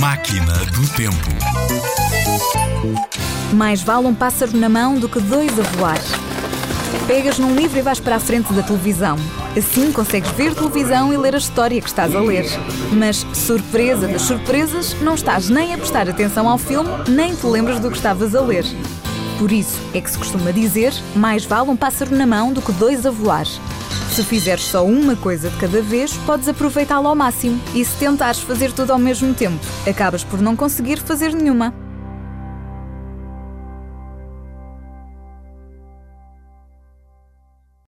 Máquina do Tempo. Mais vale um pássaro na mão do que dois a voar. Pegas num livro e vais para a frente da televisão. Assim consegues ver televisão e ler a história que estás a ler. Mas, surpresa das surpresas, não estás nem a prestar atenção ao filme, nem te lembras do que estavas a ler. Por isso é que se costuma dizer: mais vale um pássaro na mão do que dois a voar. Se fizeres só uma coisa de cada vez, podes aproveitá-la ao máximo. E se tentares fazer tudo ao mesmo tempo, acabas por não conseguir fazer nenhuma.